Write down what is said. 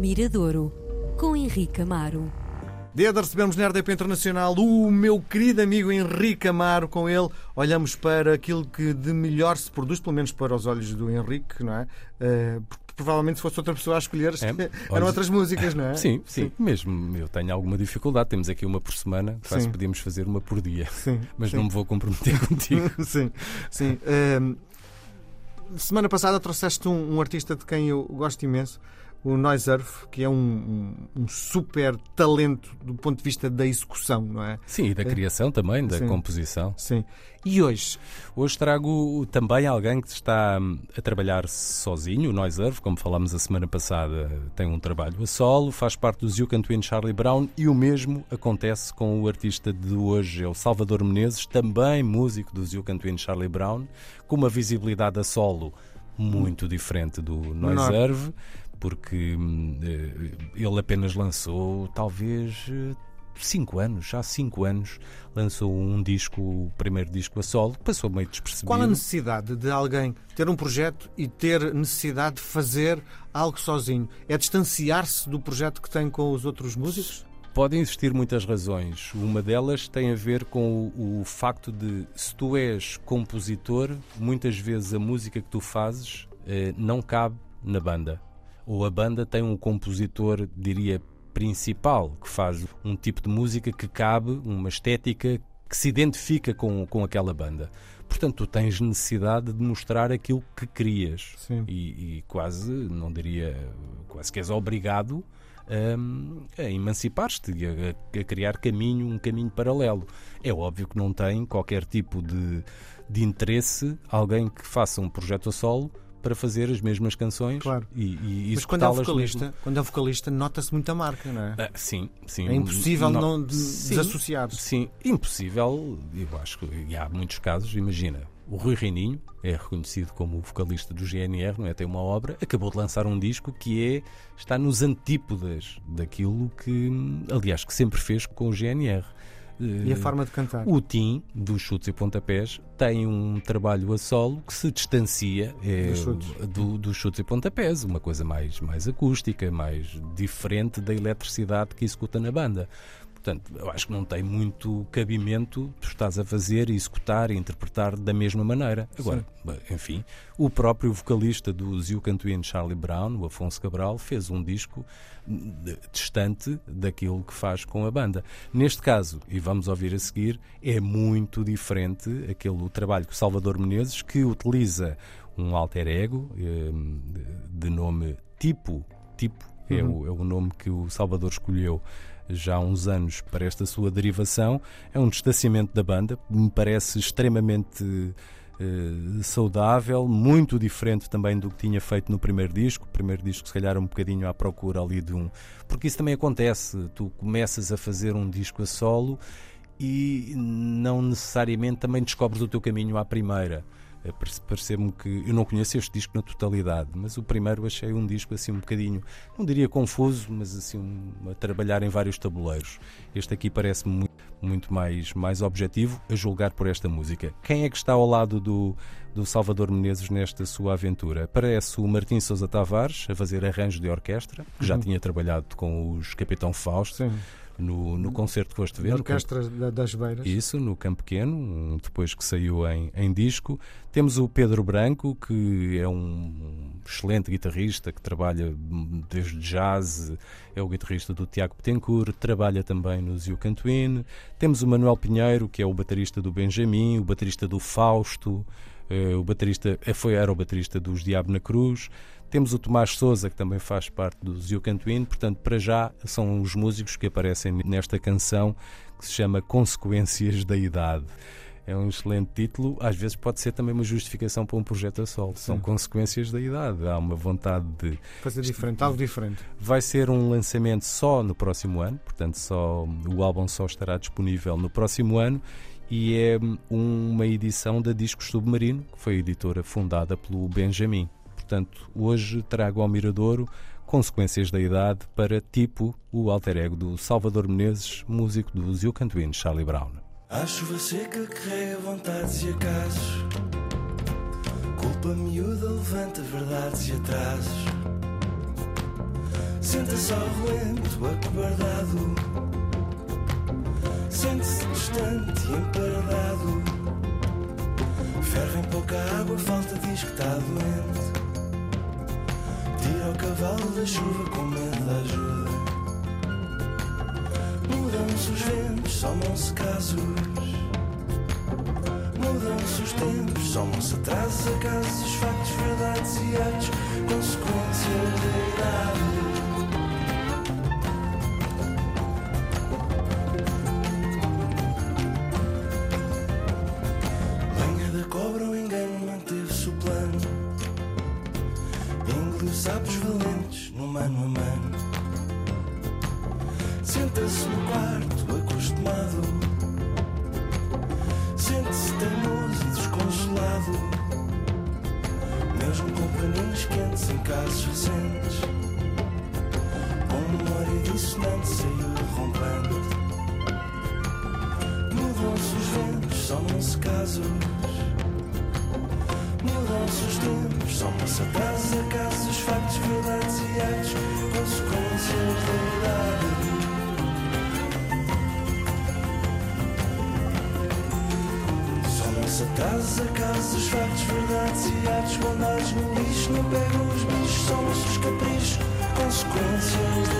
Miradouro, com Henrique Amaro. Dia de recebermos na RDP Internacional o meu querido amigo Henrique Amaro. Com ele, olhamos para aquilo que de melhor se produz, pelo menos para os olhos do Henrique, não é? Uh, porque provavelmente se fosse outra pessoa a escolher, é, eram olhos... outras músicas, não é? Sim, sim, sim, mesmo. Eu tenho alguma dificuldade. Temos aqui uma por semana, quase sim. podíamos fazer uma por dia. Sim, Mas sim. não me vou comprometer contigo. sim, sim. Uh, semana passada trouxeste um, um artista de quem eu gosto imenso o Noiserve, que é um, um, um, super talento do ponto de vista da execução, não é? Sim, e da criação é. também, da sim, composição. Sim. E hoje? Hoje trago também alguém que está hum, a trabalhar sozinho, o Noiserve, como falámos a semana passada, tem um trabalho a solo, faz parte do You Can Twin Charlie Brown e o mesmo acontece com o artista de hoje, é o Salvador Menezes, também músico do You Can Twin Charlie Brown, com uma visibilidade a solo muito diferente do Noiserve porque eh, ele apenas lançou talvez eh, cinco anos, já há cinco anos, lançou um disco, o primeiro disco a solo, que passou meio despercebido. Qual a necessidade de alguém ter um projeto e ter necessidade de fazer algo sozinho? É distanciar-se do projeto que tem com os outros músicos? Podem existir muitas razões. Uma delas tem a ver com o, o, facto de, se tu és compositor, muitas vezes a música que tu fazes eh, não cabe na banda ou a banda tem um compositor, diria, principal, que faz um tipo de música que cabe, uma estética que se identifica com, com aquela banda. Portanto, tu tens necessidade de mostrar aquilo que querias. E, e, quase, não diria, quase que és obrigado a, a emancipar-te, a, a, criar caminho, um caminho paralelo. É óbvio que não tem qualquer tipo de, de interesse alguém que faça um projeto a solo para fazer as mesmas canções claro. e, e Mas quando é vocalista, quando é vocalista nota-se muita marca, não é? Ah, sim, sim. É impossível não, não desassociar. Sim, impossível. Eu acho que há muitos casos. Imagina, o Rui Reininho é reconhecido como o vocalista do GNR, não é? Tem uma obra, acabou de lançar um disco que é está nos antípodas daquilo que, aliás, que sempre fez com o GNR. E a forma de cantar? O Tim, dos Chutes e Pontapés, tem um trabalho a solo que se distancia é, dos, chutes. Do, dos chutes e pontapés, uma coisa mais, mais acústica, mais diferente da eletricidade que executa na banda. Portanto, eu acho que não tem muito cabimento tu estás a fazer, executar e interpretar da mesma maneira. Agora, Sim. enfim, o próprio vocalista do Zio Cantuino Charlie Brown, o Afonso Cabral, fez um disco distante daquilo que faz com a banda. Neste caso, e vamos ouvir a seguir, é muito diferente aquele trabalho que o Salvador Menezes, que utiliza um alter ego eh, de nome Tipo, Tipo é, uhum. o, é o nome que o Salvador escolheu já há uns anos para esta sua derivação. É um distanciamento da banda, me parece extremamente uh, saudável, muito diferente também do que tinha feito no primeiro disco. O primeiro disco, se calhar, um bocadinho à procura ali de um. Porque isso também acontece, tu começas a fazer um disco a solo e não necessariamente também descobres o teu caminho à primeira. Eh, Pareceu-me que eu não conheço este disco na totalidade, mas o primeiro achei um disco assim um bocadinho, não diria confuso, mas assim um, a trabalhar em vários tabuleiros. Este aqui parece-me muito, muito, mais, mais objetivo, a julgar por esta música. Quem é que está ao lado do, do Salvador Menezes nesta sua aventura? Parece o Martim Sousa Tavares a fazer arranjo de orquestra, que já uhum. tinha trabalhado com os Capitão Fausto. Sim no, no concerto que foste ver. A Orquestra campo, das Beiras. Isso, no Campo Pequeno, depois que saiu em, em disco. Temos o Pedro Branco, que é um excelente guitarrista que trabalha desde jazz, é o guitarrista do Tiago Betancourt, trabalha também no Zio Cantuine. Temos o Manuel Pinheiro, que é o baterista do Benjamin, o baterista do Fausto, o baterista, eh, foi, era o baterista dos Diabo na Cruz. Temos o Tomás Souza, que também faz parte do Zio Cantuíno, portanto, para já são os músicos que aparecem nesta canção que se chama Consequências da Idade. É um excelente título, às vezes pode ser também uma justificação para um projeto a solo. São consequências da idade. Há uma vontade de. Fazer diferente, algo diferente. Vai ser um lançamento só no próximo ano, portanto, só, o álbum só estará disponível no próximo ano e é uma edição da Discos Submarino, que foi editora fundada pelo Benjamin. Portanto, hoje trago ao Miradouro consequências da idade para tipo o alter ego do Salvador Menezes, músico do Zio Cantuíno Charlie Brown. A chuva seca carrega vontades e acasos Culpa miúda levanta verdades e atrasos Senta-se ao relento, acobardado. Sente-se distante e emparedado. Ferve em pouca água, falta diz que está doente. Tira o cavalo da chuva com medo da ajuda. Mudam-se os ventos, somam-se casos. Mudam-se os tempos, somam-se atrasos, acasos, factos, verdades e atos, consequências da idade. Sapos valentes no mano a mano. Senta-se no quarto, acostumado. Sente-se teimoso e desconsolado. Mesmo com paninhos quentes em casos recentes. Com memória dissonante saiu rompante. Mudam-se os ventos, somam-se casos. Mudam-se os tempos, somam-se atrasos, acasos, factos, verdades e atos, consequências da idade. Somam-se atrasos, acasos, factos, verdades e atos, mandados no lixo, não pegam os bichos, somam-se os caprichos, consequências